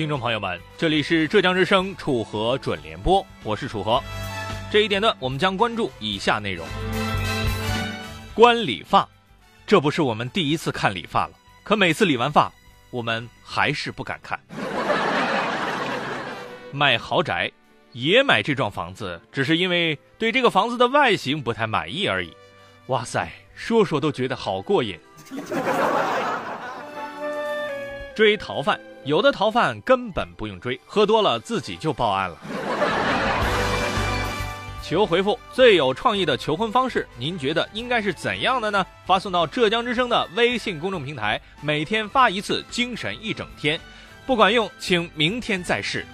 听众朋友们，这里是浙江之声楚河准联播，我是楚河。这一点段，我们将关注以下内容：观理发，这不是我们第一次看理发了，可每次理完发，我们还是不敢看。买豪宅，也买这幢房子，只是因为对这个房子的外形不太满意而已。哇塞，说说都觉得好过瘾。追逃犯，有的逃犯根本不用追，喝多了自己就报案了。求回复最有创意的求婚方式，您觉得应该是怎样的呢？发送到浙江之声的微信公众平台，每天发一次，精神一整天。不管用，请明天再试。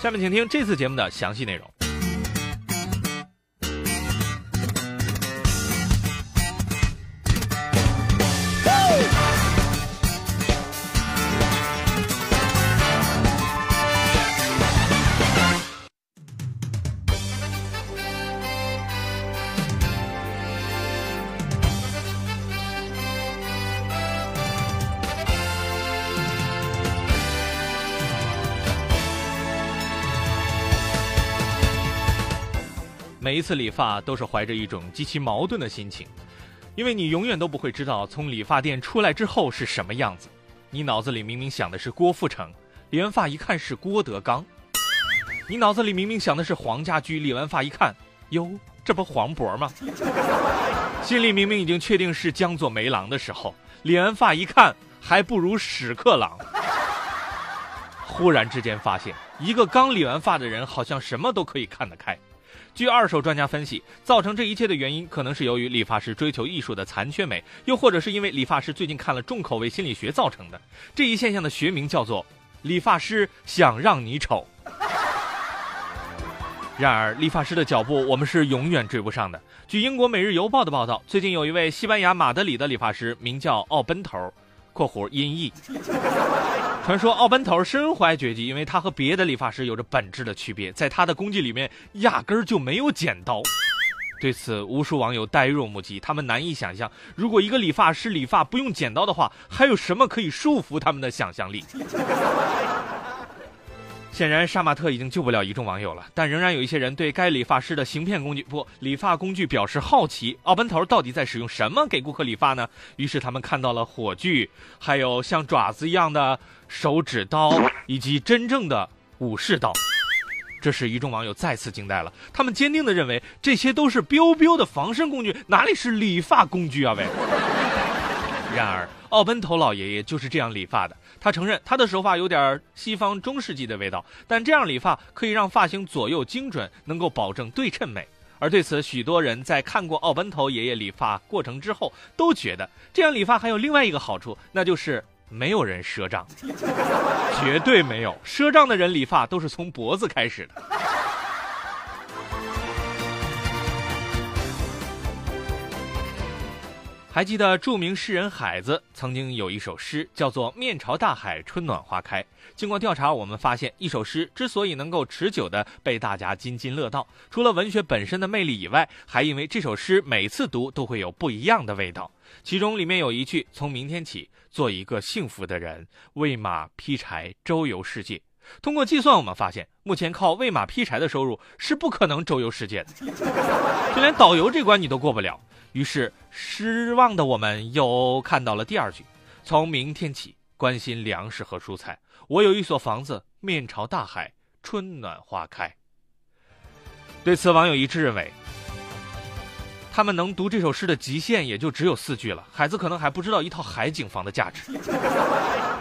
下面请听这次节目的详细内容。每一次理发都是怀着一种极其矛盾的心情，因为你永远都不会知道从理发店出来之后是什么样子。你脑子里明明想的是郭富城，理完发一看是郭德纲；你脑子里明明想的是黄家驹，理完发一看，哟，这不黄渤吗？心里明明已经确定是江左梅郎的时候，理完发一看，还不如屎壳郎。忽然之间发现，一个刚理完发的人，好像什么都可以看得开。据二手专家分析，造成这一切的原因，可能是由于理发师追求艺术的残缺美，又或者是因为理发师最近看了重口味心理学造成的。这一现象的学名叫做“理发师想让你丑”。然而，理发师的脚步我们是永远追不上的。据英国《每日邮报》的报道，最近有一位西班牙马德里的理发师，名叫奥奔头（括弧音译）。传说奥班头身怀绝技，因为他和别的理发师有着本质的区别，在他的工具里面压根儿就没有剪刀。对此，无数网友呆若木鸡，他们难以想象，如果一个理发师理发不用剪刀的话，还有什么可以束缚他们的想象力？显然，杀马特已经救不了一众网友了，但仍然有一些人对该理发师的行骗工具不理发工具表示好奇。奥奔头到底在使用什么给顾客理发呢？于是他们看到了火炬，还有像爪子一样的手指刀，以及真正的武士刀。这时，一众网友再次惊呆了，他们坚定地认为这些都是 biu biu 的防身工具，哪里是理发工具啊？喂！然而，奥奔头老爷爷就是这样理发的。他承认他的手法有点西方中世纪的味道，但这样理发可以让发型左右精准，能够保证对称美。而对此，许多人在看过奥奔头爷爷理发过程之后，都觉得这样理发还有另外一个好处，那就是没有人赊账，绝对没有赊账的人理发都是从脖子开始的。还记得著名诗人海子曾经有一首诗，叫做《面朝大海，春暖花开》。经过调查，我们发现，一首诗之所以能够持久的被大家津津乐道，除了文学本身的魅力以外，还因为这首诗每次读都会有不一样的味道。其中里面有一句：“从明天起，做一个幸福的人，喂马劈柴，周游世界。”通过计算，我们发现，目前靠喂马劈柴的收入是不可能周游世界的，就连导游这关你都过不了。于是，失望的我们又看到了第二句：“从明天起，关心粮食和蔬菜。我有一所房子，面朝大海，春暖花开。”对此，网友一致认为，他们能读这首诗的极限也就只有四句了。孩子可能还不知道一套海景房的价值。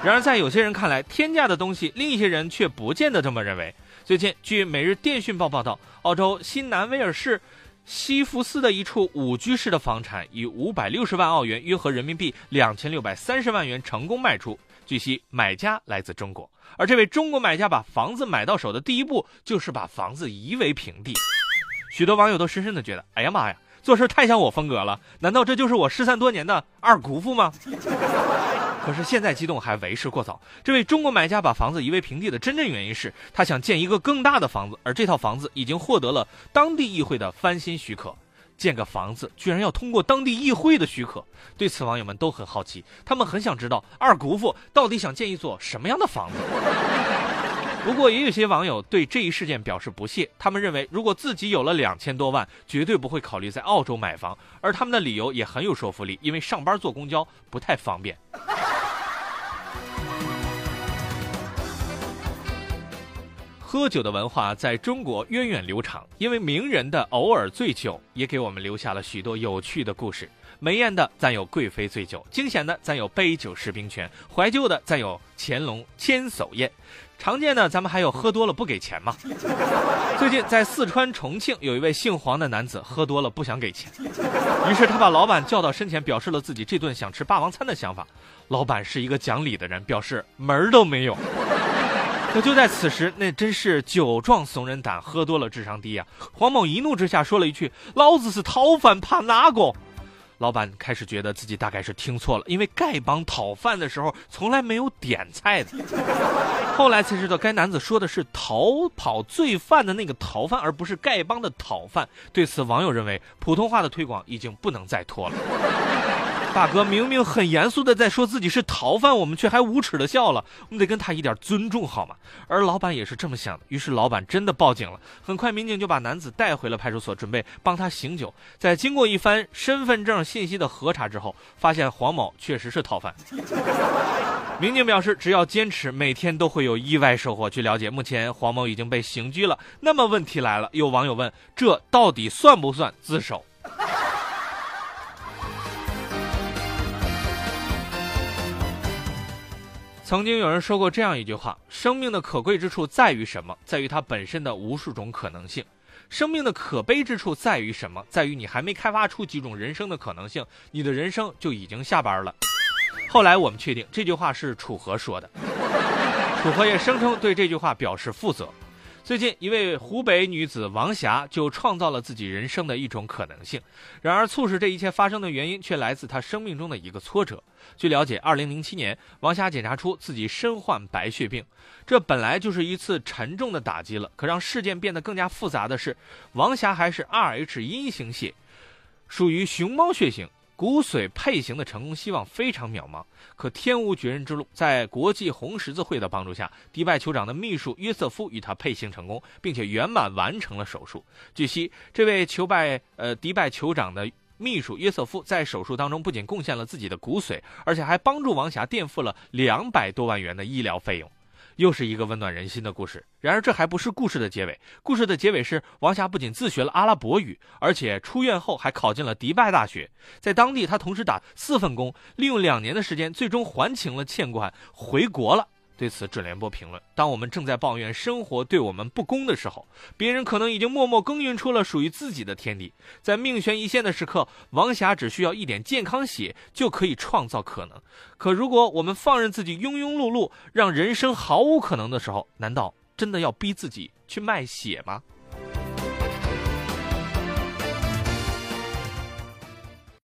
然而，在有些人看来，天价的东西，另一些人却不见得这么认为。最近，据《每日电讯报》报道，澳洲新南威尔士。西福斯的一处五居室的房产以五百六十万澳元（约合人民币两千六百三十万元）成功卖出。据悉，买家来自中国，而这位中国买家把房子买到手的第一步就是把房子夷为平地。许多网友都深深的觉得：“哎呀妈呀，做事太像我风格了！难道这就是我失散多年的二姑父吗？”可是现在激动还为时过早。这位中国买家把房子夷为平地的真正原因是他想建一个更大的房子，而这套房子已经获得了当地议会的翻新许可。建个房子居然要通过当地议会的许可。对此，网友们都很好奇，他们很想知道二姑父到底想建一座什么样的房子。不过，也有些网友对这一事件表示不屑，他们认为如果自己有了两千多万，绝对不会考虑在澳洲买房，而他们的理由也很有说服力，因为上班坐公交不太方便。喝酒的文化在中国源远流长，因为名人的偶尔醉酒，也给我们留下了许多有趣的故事。美艳的咱有贵妃醉酒，惊险的咱有杯酒释兵权，怀旧的咱有乾隆千叟宴，常见的咱们还有喝多了不给钱嘛。最近在四川重庆，有一位姓黄的男子喝多了不想给钱，于是他把老板叫到身前，表示了自己这顿想吃霸王餐的想法。老板是一个讲理的人，表示门儿都没有。可就在此时，那真是酒壮怂人胆，喝多了智商低呀！黄某一怒之下说了一句：“老子是讨饭，怕哪个？”老板开始觉得自己大概是听错了，因为丐帮讨饭的时候从来没有点菜的。后来才知道，该男子说的是逃跑罪犯的那个逃犯，而不是丐帮的讨饭。对此，网友认为普通话的推广已经不能再拖了。大哥明明很严肃的在说自己是逃犯，我们却还无耻的笑了。我们得跟他一点尊重好吗？而老板也是这么想的，于是老板真的报警了。很快，民警就把男子带回了派出所，准备帮他醒酒。在经过一番身份证信息的核查之后，发现黄某确实是逃犯。民警表示，只要坚持，每天都会有意外收获。据了解，目前黄某已经被刑拘了。那么问题来了，有网友问：这到底算不算自首？曾经有人说过这样一句话：生命的可贵之处在于什么？在于它本身的无数种可能性。生命的可悲之处在于什么？在于你还没开发出几种人生的可能性，你的人生就已经下班了。后来我们确定这句话是楚河说的，楚河也声称对这句话表示负责。最近，一位湖北女子王霞就创造了自己人生的一种可能性。然而，促使这一切发生的原因却来自她生命中的一个挫折。据了解，2007年，王霞检查出自己身患白血病，这本来就是一次沉重的打击了。可让事件变得更加复杂的是，王霞还是 Rh 阴型血，属于熊猫血型。骨髓配型的成功希望非常渺茫，可天无绝人之路，在国际红十字会的帮助下，迪拜酋长的秘书约瑟夫与他配型成功，并且圆满完成了手术。据悉，这位求拜呃迪拜酋长的秘书约瑟夫在手术当中不仅贡献了自己的骨髓，而且还帮助王霞垫付了两百多万元的医疗费用。又是一个温暖人心的故事。然而，这还不是故事的结尾。故事的结尾是，王霞不仅自学了阿拉伯语，而且出院后还考进了迪拜大学。在当地，她同时打四份工，利用两年的时间，最终还清了欠款，回国了。对此，准联播评论：当我们正在抱怨生活对我们不公的时候，别人可能已经默默耕耘出了属于自己的天地。在命悬一线的时刻，王霞只需要一点健康血就可以创造可能。可如果我们放任自己庸庸碌碌，让人生毫无可能的时候，难道真的要逼自己去卖血吗？